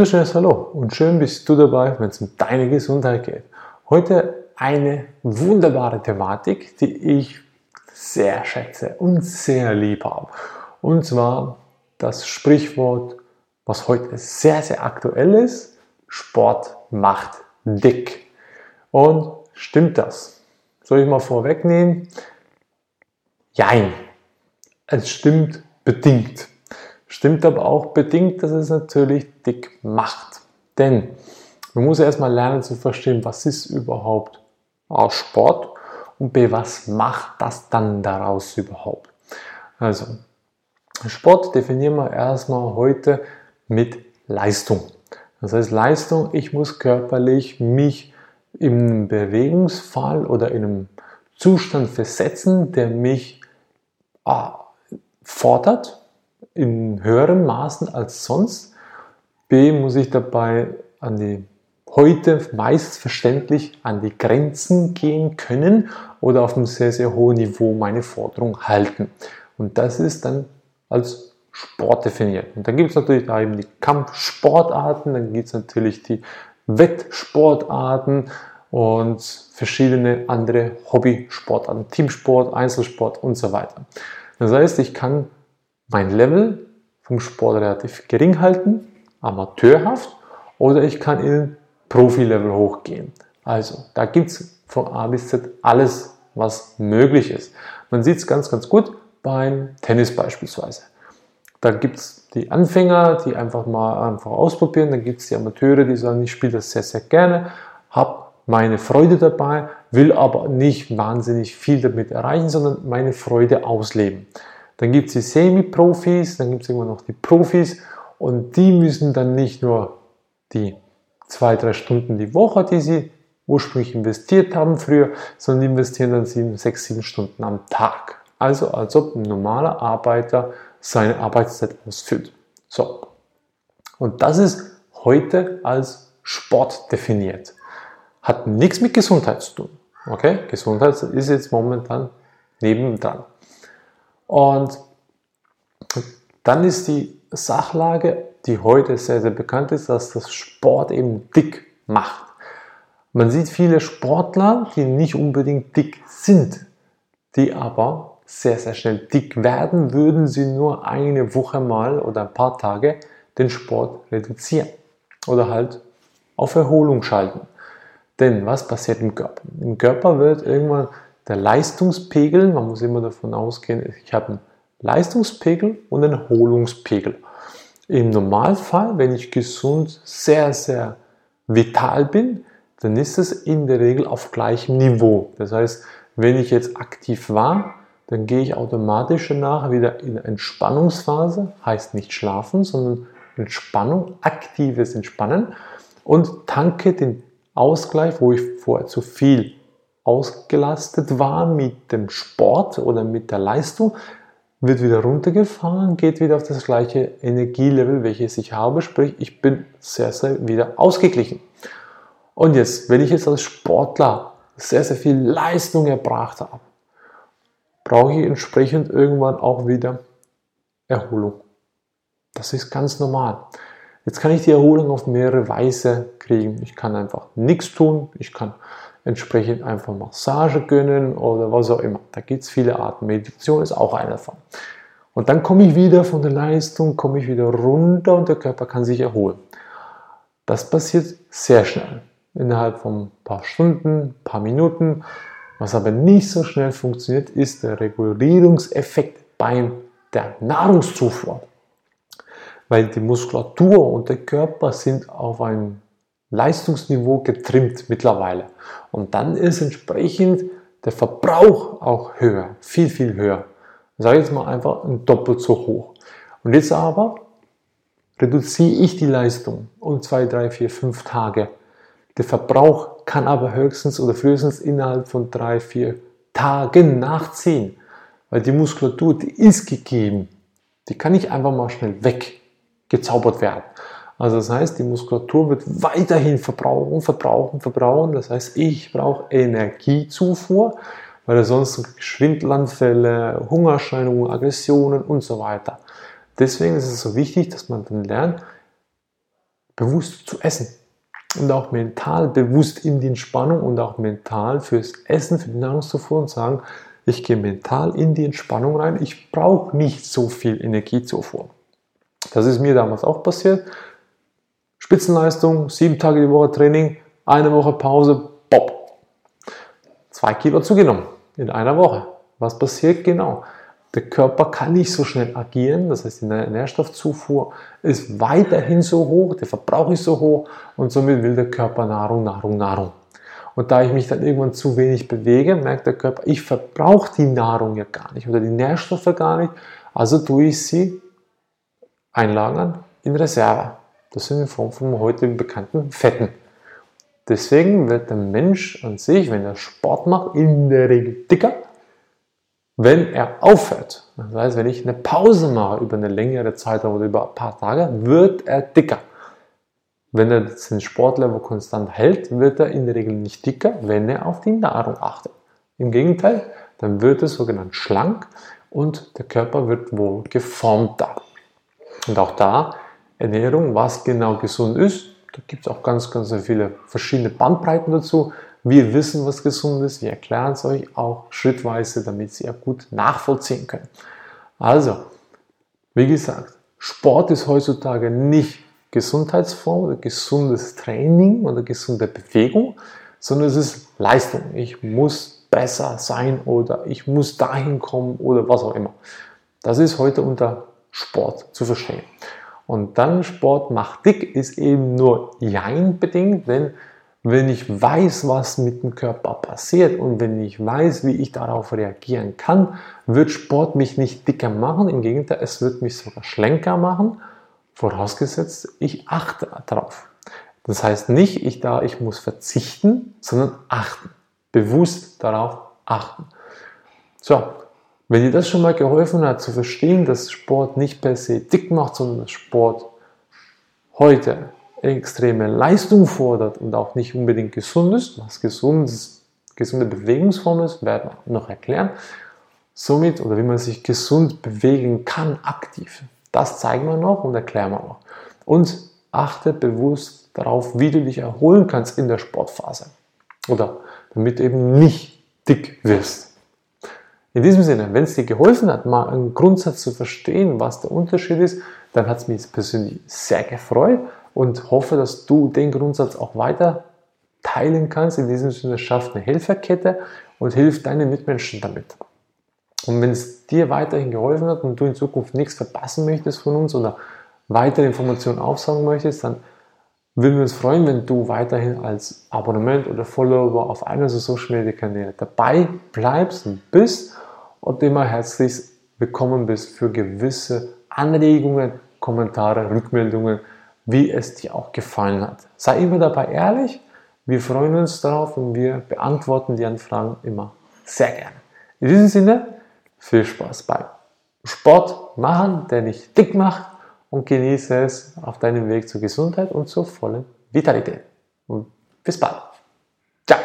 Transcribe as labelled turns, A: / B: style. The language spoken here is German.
A: wunderschönes Hallo und schön bist du dabei, wenn es um deine Gesundheit geht. Heute eine wunderbare Thematik, die ich sehr schätze und sehr lieb habe. Und zwar das Sprichwort, was heute sehr, sehr aktuell ist, Sport macht dick. Und stimmt das? Soll ich mal vorwegnehmen? Jein. Es stimmt bedingt. Stimmt aber auch bedingt, dass es natürlich dick macht. Denn man muss erstmal lernen zu verstehen, was ist überhaupt A, Sport und B, was macht das dann daraus überhaupt. Also, Sport definieren wir erstmal heute mit Leistung. Das heißt, Leistung, ich muss körperlich mich im Bewegungsfall oder in einem Zustand versetzen, der mich A, fordert, in höheren Maßen als sonst. B muss ich dabei an die heute meist verständlich an die Grenzen gehen können oder auf einem sehr, sehr hohen Niveau meine Forderung halten. Und das ist dann als Sport definiert. Und dann gibt es natürlich da eben die Kampfsportarten, dann gibt es natürlich die Wettsportarten und verschiedene andere Hobbysportarten, Teamsport, Einzelsport und so weiter. Das heißt, ich kann mein Level vom Sport relativ gering halten, amateurhaft, oder ich kann in Profi-Level hochgehen. Also, da gibt es von A bis Z alles, was möglich ist. Man sieht es ganz, ganz gut beim Tennis beispielsweise. Da gibt es die Anfänger, die einfach mal einfach ausprobieren. Dann gibt es die Amateure, die sagen, ich spiele das sehr, sehr gerne, habe meine Freude dabei, will aber nicht wahnsinnig viel damit erreichen, sondern meine Freude ausleben. Dann gibt es die Semi-Profis, dann gibt es immer noch die Profis und die müssen dann nicht nur die zwei, drei Stunden die Woche, die sie ursprünglich investiert haben früher, sondern investieren dann sieben, sechs, sieben Stunden am Tag. Also als ob ein normaler Arbeiter seine Arbeitszeit ausfüllt. So. Und das ist heute als Sport definiert. Hat nichts mit Gesundheit zu tun. Okay? Gesundheit ist jetzt momentan nebendran. Und dann ist die Sachlage, die heute sehr, sehr bekannt ist, dass das Sport eben dick macht. Man sieht viele Sportler, die nicht unbedingt dick sind, die aber sehr, sehr schnell dick werden, würden sie nur eine Woche mal oder ein paar Tage den Sport reduzieren oder halt auf Erholung schalten. Denn was passiert im Körper? Im Körper wird irgendwann der Leistungspegel, man muss immer davon ausgehen, ich habe einen Leistungspegel und einen Erholungspegel. Im Normalfall, wenn ich gesund, sehr, sehr vital bin, dann ist es in der Regel auf gleichem Niveau. Das heißt, wenn ich jetzt aktiv war, dann gehe ich automatisch danach wieder in Entspannungsphase, heißt nicht schlafen, sondern Entspannung, aktives Entspannen und tanke den Ausgleich, wo ich vorher zu viel ausgelastet war mit dem Sport oder mit der Leistung, wird wieder runtergefahren, geht wieder auf das gleiche Energielevel, welches ich habe, sprich ich bin sehr, sehr wieder ausgeglichen. Und jetzt, wenn ich jetzt als Sportler sehr, sehr viel Leistung erbracht habe, brauche ich entsprechend irgendwann auch wieder Erholung. Das ist ganz normal. Jetzt kann ich die Erholung auf mehrere Weise kriegen. Ich kann einfach nichts tun, ich kann entsprechend einfach Massage gönnen oder was auch immer. Da gibt es viele Arten. Meditation ist auch eine davon. Und dann komme ich wieder von der Leistung, komme ich wieder runter und der Körper kann sich erholen. Das passiert sehr schnell, innerhalb von ein paar Stunden, ein paar Minuten. Was aber nicht so schnell funktioniert, ist der Regulierungseffekt bei der Nahrungszufuhr. Weil die Muskulatur und der Körper sind auf einem Leistungsniveau getrimmt mittlerweile. Und dann ist entsprechend der Verbrauch auch höher, viel, viel höher. Sage ich jetzt mal einfach ein doppelt so hoch. Und jetzt aber reduziere ich die Leistung um zwei, drei, vier, fünf Tage. Der Verbrauch kann aber höchstens oder frühestens innerhalb von drei, vier Tagen nachziehen. Weil die Muskulatur, die ist gegeben. Die kann nicht einfach mal schnell weggezaubert werden. Also das heißt, die Muskulatur wird weiterhin verbrauchen, verbrauchen, verbrauchen. Das heißt, ich brauche Energiezufuhr, weil sonst Schwindelanfälle, Hungerscheinungen, Aggressionen und so weiter. Deswegen ist es so wichtig, dass man dann lernt, bewusst zu essen und auch mental bewusst in die Entspannung und auch mental fürs Essen, für die Nahrungszufuhr und sagen, ich gehe mental in die Entspannung rein, ich brauche nicht so viel Energiezufuhr. Das ist mir damals auch passiert. Spitzenleistung, sieben Tage die Woche Training, eine Woche Pause, bob. Zwei Kilo zugenommen in einer Woche. Was passiert genau? Der Körper kann nicht so schnell agieren, das heißt, die Nährstoffzufuhr ist weiterhin so hoch, der Verbrauch ist so hoch und somit will der Körper Nahrung, Nahrung, Nahrung. Und da ich mich dann irgendwann zu wenig bewege, merkt der Körper, ich verbrauche die Nahrung ja gar nicht oder die Nährstoffe gar nicht, also tue ich sie einlagern in Reserve. Das sind in Form von heute bekannten Fetten. Deswegen wird der Mensch an sich, wenn er Sport macht, in der Regel dicker, wenn er aufhört. Das heißt, wenn ich eine Pause mache über eine längere Zeit oder über ein paar Tage, wird er dicker. Wenn er den Sportlevel konstant hält, wird er in der Regel nicht dicker, wenn er auf die Nahrung achtet. Im Gegenteil, dann wird er sogenannt schlank und der Körper wird wohl geformter. Und auch da Ernährung, was genau gesund ist, da gibt es auch ganz, ganz viele verschiedene Bandbreiten dazu. Wir wissen, was gesund ist. Wir erklären es euch auch schrittweise, damit Sie ja gut nachvollziehen können. Also, wie gesagt, Sport ist heutzutage nicht Gesundheitsform oder gesundes Training oder gesunde Bewegung, sondern es ist Leistung. Ich muss besser sein oder ich muss dahin kommen oder was auch immer. Das ist heute unter Sport zu verstehen. Und dann Sport macht dick ist eben nur Jein bedingt, denn wenn ich weiß, was mit dem Körper passiert und wenn ich weiß, wie ich darauf reagieren kann, wird Sport mich nicht dicker machen. Im Gegenteil, es wird mich sogar schlenker machen, vorausgesetzt, ich achte darauf. Das heißt nicht, ich da, ich muss verzichten, sondern achten. Bewusst darauf achten. So, wenn dir das schon mal geholfen hat, zu verstehen, dass Sport nicht per se dick macht, sondern dass Sport heute extreme Leistung fordert und auch nicht unbedingt gesund ist, was gesund ist, gesunde Bewegungsform ist, werden wir noch erklären. Somit, oder wie man sich gesund bewegen kann, aktiv. Das zeigen wir noch und erklären wir noch. Und achte bewusst darauf, wie du dich erholen kannst in der Sportphase. Oder damit du eben nicht dick wirst. In diesem Sinne, wenn es dir geholfen hat, mal einen Grundsatz zu verstehen, was der Unterschied ist, dann hat es mich persönlich sehr gefreut und hoffe, dass du den Grundsatz auch weiter teilen kannst. In diesem Sinne schafft eine Helferkette und hilft deinen Mitmenschen damit. Und wenn es dir weiterhin geholfen hat und du in Zukunft nichts verpassen möchtest von uns oder weitere Informationen aufsagen möchtest, dann würden wir uns freuen, wenn du weiterhin als Abonnement oder Follower auf einer unserer Social Media Kanäle dabei bleibst und bist und immer herzlich willkommen bist für gewisse Anregungen, Kommentare, Rückmeldungen, wie es dir auch gefallen hat. Sei immer dabei ehrlich. Wir freuen uns darauf und wir beantworten die Anfragen immer sehr gerne. In diesem Sinne, viel Spaß beim Sport machen, der dich dick macht und genieße es auf deinem Weg zur Gesundheit und zur vollen Vitalität. Und bis bald. Ciao.